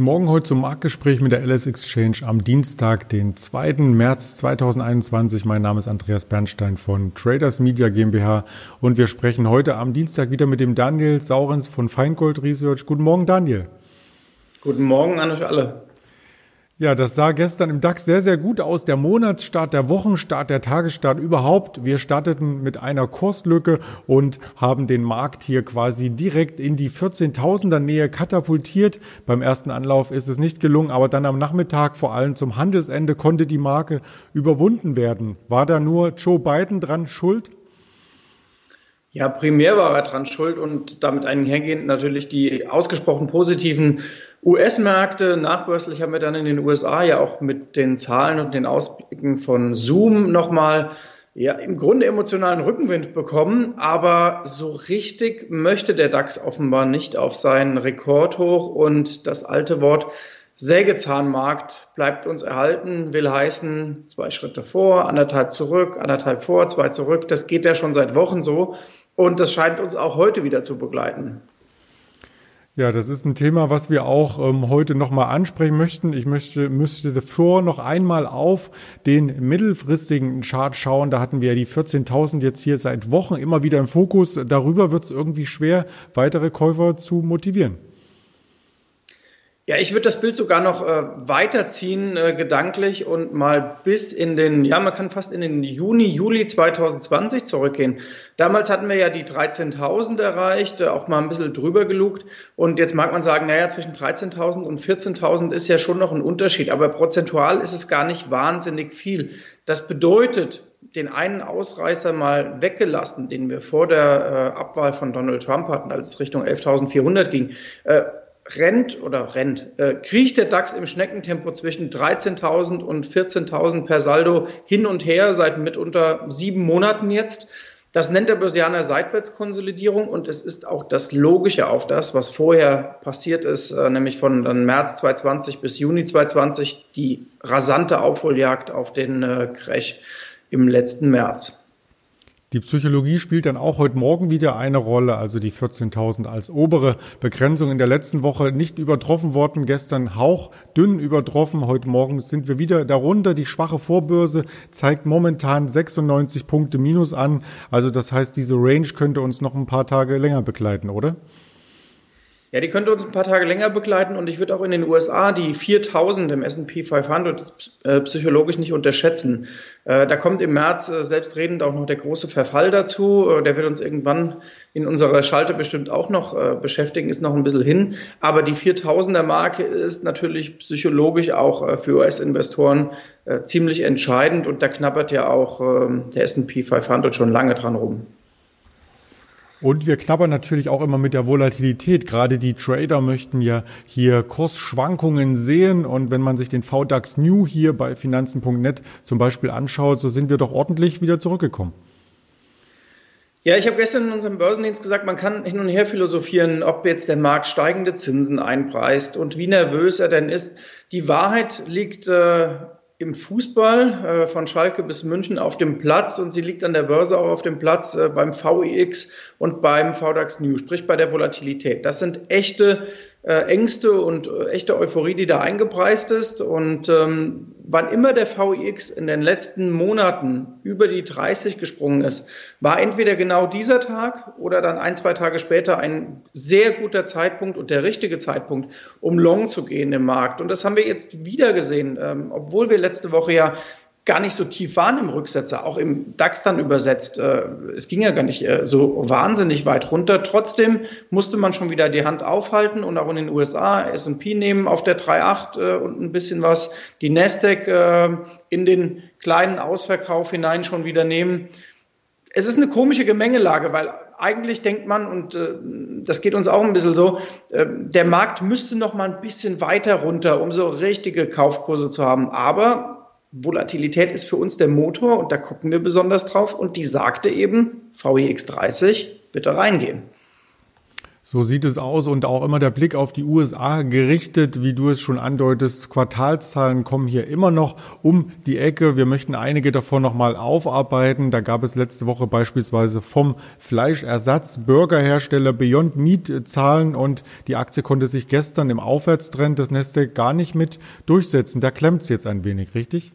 Guten Morgen heute zum Marktgespräch mit der LS Exchange am Dienstag, den 2. März 2021. Mein Name ist Andreas Bernstein von Traders Media GmbH und wir sprechen heute am Dienstag wieder mit dem Daniel Saurens von Feingold Research. Guten Morgen, Daniel. Guten Morgen an euch alle. Ja, das sah gestern im DAX sehr, sehr gut aus. Der Monatsstart, der Wochenstart, der Tagesstart überhaupt. Wir starteten mit einer Kurslücke und haben den Markt hier quasi direkt in die 14.000er Nähe katapultiert. Beim ersten Anlauf ist es nicht gelungen, aber dann am Nachmittag, vor allem zum Handelsende, konnte die Marke überwunden werden. War da nur Joe Biden dran schuld? Ja, primär war er dran schuld und damit einhergehend natürlich die ausgesprochen positiven US-Märkte. Nachbörslich haben wir dann in den USA ja auch mit den Zahlen und den Ausblicken von Zoom nochmal ja, im Grunde emotionalen Rückenwind bekommen, aber so richtig möchte der DAX offenbar nicht auf seinen Rekordhoch und das alte Wort Sägezahnmarkt bleibt uns erhalten, will heißen, zwei Schritte vor, anderthalb zurück, anderthalb vor, zwei zurück. Das geht ja schon seit Wochen so und das scheint uns auch heute wieder zu begleiten. Ja, das ist ein Thema, was wir auch ähm, heute nochmal ansprechen möchten. Ich möchte, müsste davor noch einmal auf den mittelfristigen Chart schauen. Da hatten wir ja die 14.000 jetzt hier seit Wochen immer wieder im Fokus. Darüber wird es irgendwie schwer, weitere Käufer zu motivieren. Ja, ich würde das Bild sogar noch äh, weiterziehen äh, gedanklich und mal bis in den, ja, man kann fast in den Juni, Juli 2020 zurückgehen. Damals hatten wir ja die 13.000 erreicht, äh, auch mal ein bisschen drüber gelugt. Und jetzt mag man sagen, naja, zwischen 13.000 und 14.000 ist ja schon noch ein Unterschied. Aber prozentual ist es gar nicht wahnsinnig viel. Das bedeutet, den einen Ausreißer mal weggelassen, den wir vor der äh, Abwahl von Donald Trump hatten, als es Richtung 11.400 ging, äh, rennt oder rennt, äh, kriecht der DAX im Schneckentempo zwischen 13.000 und 14.000 per Saldo hin und her seit mitunter sieben Monaten jetzt. Das nennt der Börsianer Seitwärtskonsolidierung und es ist auch das Logische auf das, was vorher passiert ist, äh, nämlich von dann März 2020 bis Juni 2020, die rasante Aufholjagd auf den äh, Crash im letzten März. Die Psychologie spielt dann auch heute Morgen wieder eine Rolle, also die 14.000 als obere Begrenzung in der letzten Woche nicht übertroffen worden, gestern hauchdünn übertroffen, heute Morgen sind wir wieder darunter. Die schwache Vorbörse zeigt momentan 96 Punkte minus an, also das heißt, diese Range könnte uns noch ein paar Tage länger begleiten, oder? Ja, die könnte uns ein paar Tage länger begleiten und ich würde auch in den USA die 4000 im S&P 500 äh, psychologisch nicht unterschätzen. Äh, da kommt im März äh, selbstredend auch noch der große Verfall dazu. Der wird uns irgendwann in unserer Schalte bestimmt auch noch beschäftigen, ist noch ein bisschen hin. Aber die 4000er Marke ist natürlich psychologisch auch für US-Investoren ziemlich entscheidend und da knabbert ja auch ähm, der S&P 500 schon lange dran rum. Und wir knabbern natürlich auch immer mit der Volatilität. Gerade die Trader möchten ja hier Kursschwankungen sehen. Und wenn man sich den VDAX New hier bei finanzen.net zum Beispiel anschaut, so sind wir doch ordentlich wieder zurückgekommen. Ja, ich habe gestern in unserem Börsendienst gesagt, man kann hin und her philosophieren, ob jetzt der Markt steigende Zinsen einpreist und wie nervös er denn ist. Die Wahrheit liegt äh, im Fußball äh, von Schalke bis München auf dem Platz und sie liegt an der Börse auch auf dem Platz äh, beim VIX und beim VDAX New, sprich bei der Volatilität. Das sind echte Ängste und äh, echte Euphorie, die da eingepreist ist. Und ähm, wann immer der VIX in den letzten Monaten über die 30 gesprungen ist, war entweder genau dieser Tag oder dann ein, zwei Tage später ein sehr guter Zeitpunkt und der richtige Zeitpunkt, um long zu gehen im Markt. Und das haben wir jetzt wieder gesehen, ähm, obwohl wir letzte Woche ja gar nicht so tief waren im Rücksetzer, auch im DAX dann übersetzt. Äh, es ging ja gar nicht äh, so wahnsinnig weit runter. Trotzdem musste man schon wieder die Hand aufhalten und auch in den USA S&P nehmen auf der 3.8 äh, und ein bisschen was, die Nasdaq in den kleinen Ausverkauf hinein schon wieder nehmen. Es ist eine komische Gemengelage, weil eigentlich denkt man, und äh, das geht uns auch ein bisschen so, äh, der Markt müsste noch mal ein bisschen weiter runter, um so richtige Kaufkurse zu haben. Aber Volatilität ist für uns der Motor und da gucken wir besonders drauf und die sagte eben, VIX 30, bitte reingehen. So sieht es aus und auch immer der Blick auf die USA gerichtet, wie du es schon andeutest. Quartalszahlen kommen hier immer noch um die Ecke. Wir möchten einige davon nochmal aufarbeiten. Da gab es letzte Woche beispielsweise vom Fleischersatz Burgerhersteller Beyond Meat Zahlen und die Aktie konnte sich gestern im Aufwärtstrend des Nasdaq gar nicht mit durchsetzen. Da klemmt es jetzt ein wenig, richtig?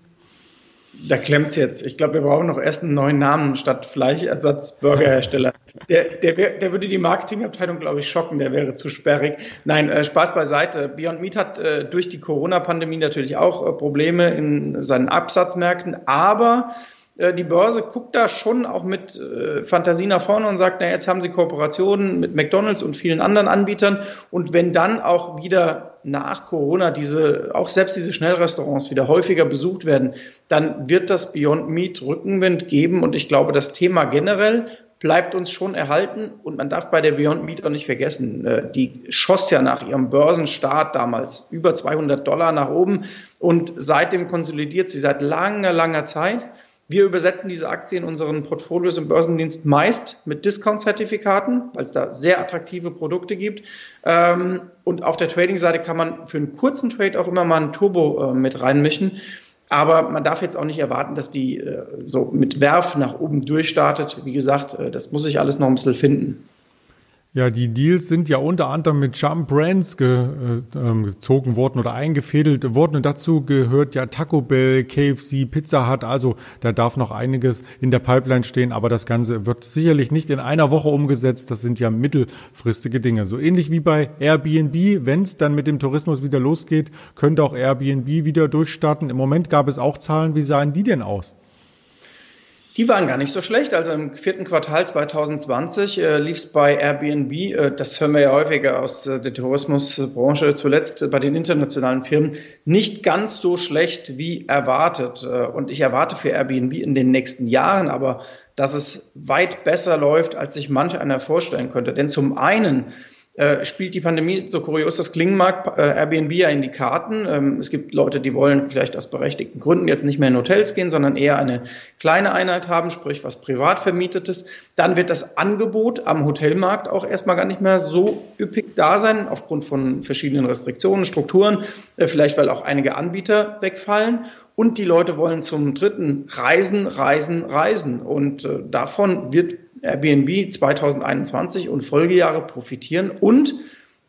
Da klemmt's jetzt. Ich glaube, wir brauchen noch erst einen neuen Namen statt Fleischersatz-Burgerhersteller. Der, der, der würde die Marketingabteilung, glaube ich, schocken. Der wäre zu sperrig. Nein, äh, Spaß beiseite. Beyond Meat hat äh, durch die Corona-Pandemie natürlich auch äh, Probleme in seinen Absatzmärkten, aber die Börse guckt da schon auch mit äh, Fantasie nach vorne und sagt, na, jetzt haben sie Kooperationen mit McDonalds und vielen anderen Anbietern. Und wenn dann auch wieder nach Corona diese, auch selbst diese Schnellrestaurants wieder häufiger besucht werden, dann wird das Beyond Meat Rückenwind geben. Und ich glaube, das Thema generell bleibt uns schon erhalten. Und man darf bei der Beyond Meat auch nicht vergessen, äh, die schoss ja nach ihrem Börsenstart damals über 200 Dollar nach oben. Und seitdem konsolidiert sie seit langer, langer Zeit. Wir übersetzen diese Aktien in unseren Portfolios im Börsendienst meist mit Discount-Zertifikaten, weil es da sehr attraktive Produkte gibt. Ähm, und auf der Trading-Seite kann man für einen kurzen Trade auch immer mal ein Turbo äh, mit reinmischen. Aber man darf jetzt auch nicht erwarten, dass die äh, so mit Werf nach oben durchstartet. Wie gesagt, äh, das muss sich alles noch ein bisschen finden. Ja, die Deals sind ja unter anderem mit Jump Brands ge, äh, ähm, gezogen worden oder eingefädelt worden. Und dazu gehört ja Taco Bell, KFC, Pizza Hut. Also da darf noch einiges in der Pipeline stehen. Aber das Ganze wird sicherlich nicht in einer Woche umgesetzt. Das sind ja mittelfristige Dinge. So ähnlich wie bei Airbnb. Wenn es dann mit dem Tourismus wieder losgeht, könnte auch Airbnb wieder durchstarten. Im Moment gab es auch Zahlen. Wie sahen die denn aus? Die waren gar nicht so schlecht. Also im vierten Quartal 2020 äh, lief es bei Airbnb, äh, das hören wir ja häufiger aus äh, der Tourismusbranche, zuletzt bei den internationalen Firmen, nicht ganz so schlecht wie erwartet. Äh, und ich erwarte für Airbnb in den nächsten Jahren aber, dass es weit besser läuft, als sich manch einer vorstellen könnte. Denn zum einen äh, spielt die Pandemie, so kurios das klingen mag, äh, Airbnb ja in die Karten. Ähm, es gibt Leute, die wollen vielleicht aus berechtigten Gründen jetzt nicht mehr in Hotels gehen, sondern eher eine kleine Einheit haben, sprich was privat vermietetes. Dann wird das Angebot am Hotelmarkt auch erstmal gar nicht mehr so üppig da sein, aufgrund von verschiedenen Restriktionen, Strukturen, äh, vielleicht weil auch einige Anbieter wegfallen. Und die Leute wollen zum dritten reisen, reisen, reisen. Und äh, davon wird Airbnb 2021 und Folgejahre profitieren. Und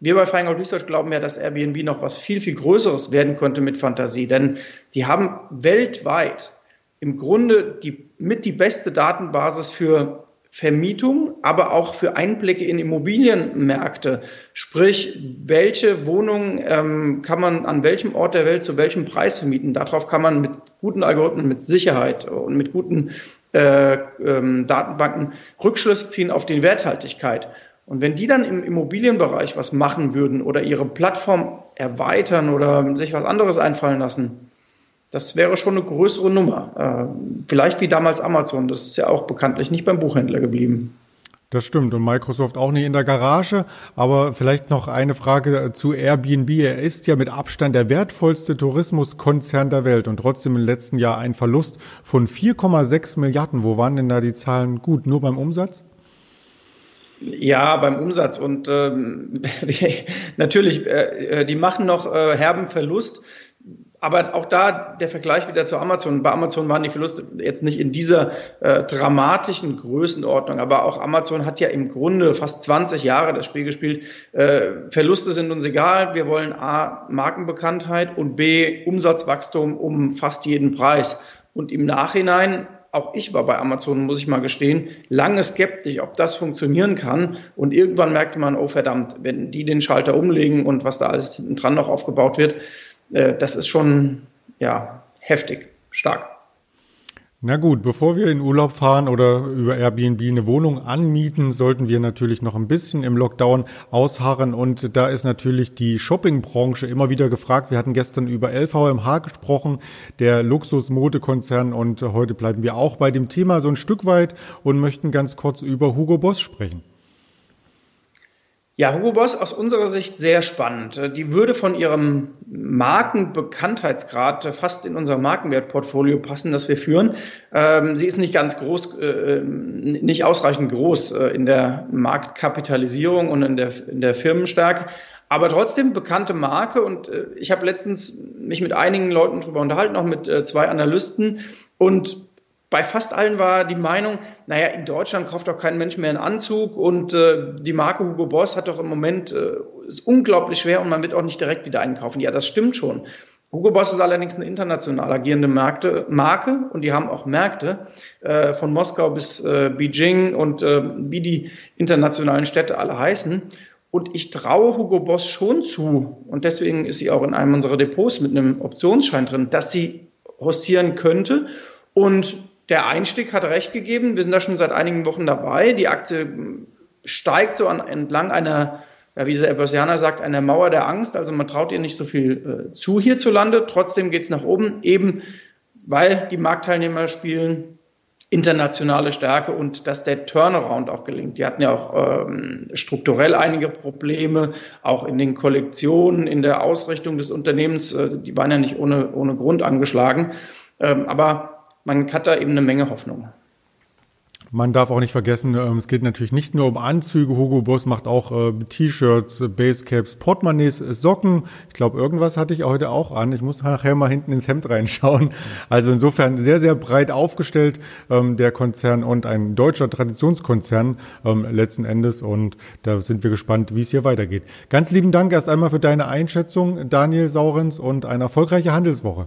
wir bei Feingold Research glauben ja, dass Airbnb noch was viel, viel Größeres werden könnte mit Fantasie. Denn die haben weltweit im Grunde die, mit die beste Datenbasis für Vermietung, aber auch für Einblicke in Immobilienmärkte. Sprich, welche Wohnungen ähm, kann man an welchem Ort der Welt zu welchem Preis vermieten? Darauf kann man mit guten Algorithmen, mit Sicherheit und mit guten äh, ähm, Datenbanken Rückschlüsse ziehen auf die Werthaltigkeit. Und wenn die dann im Immobilienbereich was machen würden oder ihre Plattform erweitern oder sich was anderes einfallen lassen, das wäre schon eine größere Nummer. Äh, vielleicht wie damals Amazon. Das ist ja auch bekanntlich nicht beim Buchhändler geblieben. Das stimmt und Microsoft auch nicht in der Garage. Aber vielleicht noch eine Frage zu Airbnb. Er ist ja mit Abstand der wertvollste Tourismuskonzern der Welt und trotzdem im letzten Jahr ein Verlust von 4,6 Milliarden. Wo waren denn da die Zahlen gut? Nur beim Umsatz? Ja, beim Umsatz und ähm, natürlich, äh, die machen noch äh, herben Verlust aber auch da der Vergleich wieder zu Amazon. Bei Amazon waren die Verluste jetzt nicht in dieser äh, dramatischen Größenordnung, aber auch Amazon hat ja im Grunde fast 20 Jahre das Spiel gespielt. Äh, Verluste sind uns egal. Wir wollen A, Markenbekanntheit und B, Umsatzwachstum um fast jeden Preis. Und im Nachhinein auch ich war bei Amazon, muss ich mal gestehen, lange skeptisch, ob das funktionieren kann. Und irgendwann merkte man, oh verdammt, wenn die den Schalter umlegen und was da alles hinten dran noch aufgebaut wird, das ist schon ja, heftig, stark. Na gut, bevor wir in Urlaub fahren oder über Airbnb eine Wohnung anmieten, sollten wir natürlich noch ein bisschen im Lockdown ausharren. Und da ist natürlich die Shoppingbranche immer wieder gefragt. Wir hatten gestern über LVMH gesprochen, der Luxusmodekonzern. Und heute bleiben wir auch bei dem Thema so ein Stück weit und möchten ganz kurz über Hugo Boss sprechen. Ja, Hugo Boss aus unserer Sicht sehr spannend. Die würde von ihrem Markenbekanntheitsgrad fast in unser Markenwertportfolio passen, das wir führen. Ähm, sie ist nicht ganz groß, äh, nicht ausreichend groß äh, in der Marktkapitalisierung und in der, in der Firmenstärke. Aber trotzdem bekannte Marke und äh, ich habe letztens mich mit einigen Leuten darüber unterhalten, auch mit äh, zwei Analysten und bei fast allen war die Meinung, naja, in Deutschland kauft doch kein Mensch mehr einen Anzug und äh, die Marke Hugo Boss hat doch im Moment äh, ist unglaublich schwer und man wird auch nicht direkt wieder einkaufen. Ja, das stimmt schon. Hugo Boss ist allerdings eine international agierende Märkte, Marke und die haben auch Märkte äh, von Moskau bis äh, Beijing und äh, wie die internationalen Städte alle heißen. Und ich traue Hugo Boss schon zu, und deswegen ist sie auch in einem unserer Depots mit einem Optionsschein drin, dass sie hostieren könnte. Und der Einstieg hat recht gegeben. Wir sind da schon seit einigen Wochen dabei. Die Aktie steigt so an, entlang einer, ja, wie dieser Börsianer sagt, einer Mauer der Angst. Also man traut ihr nicht so viel äh, zu hierzulande. Trotzdem geht es nach oben, eben weil die Marktteilnehmer spielen internationale Stärke und dass der Turnaround auch gelingt. Die hatten ja auch ähm, strukturell einige Probleme, auch in den Kollektionen, in der Ausrichtung des Unternehmens. Äh, die waren ja nicht ohne, ohne Grund angeschlagen. Ähm, aber man hat da eben eine Menge Hoffnung. Man darf auch nicht vergessen, ähm, es geht natürlich nicht nur um Anzüge. Hugo Boss macht auch äh, T-Shirts, Basecaps, Portemonnaies, Socken. Ich glaube, irgendwas hatte ich heute auch an. Ich muss nachher mal hinten ins Hemd reinschauen. Also insofern sehr, sehr breit aufgestellt ähm, der Konzern und ein deutscher Traditionskonzern ähm, letzten Endes. Und da sind wir gespannt, wie es hier weitergeht. Ganz lieben Dank erst einmal für deine Einschätzung, Daniel Saurens, und eine erfolgreiche Handelswoche.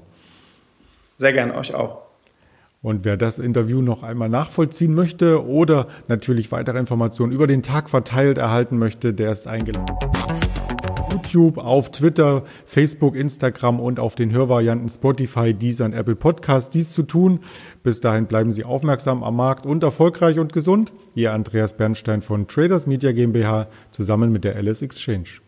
Sehr gern euch auch. Und wer das Interview noch einmal nachvollziehen möchte oder natürlich weitere Informationen über den Tag verteilt erhalten möchte, der ist eingeladen. YouTube, auf Twitter, Facebook, Instagram und auf den Hörvarianten Spotify, Deezer und Apple Podcasts dies zu tun. Bis dahin bleiben Sie aufmerksam am Markt und erfolgreich und gesund. Ihr Andreas Bernstein von Traders Media GmbH zusammen mit der LS Exchange.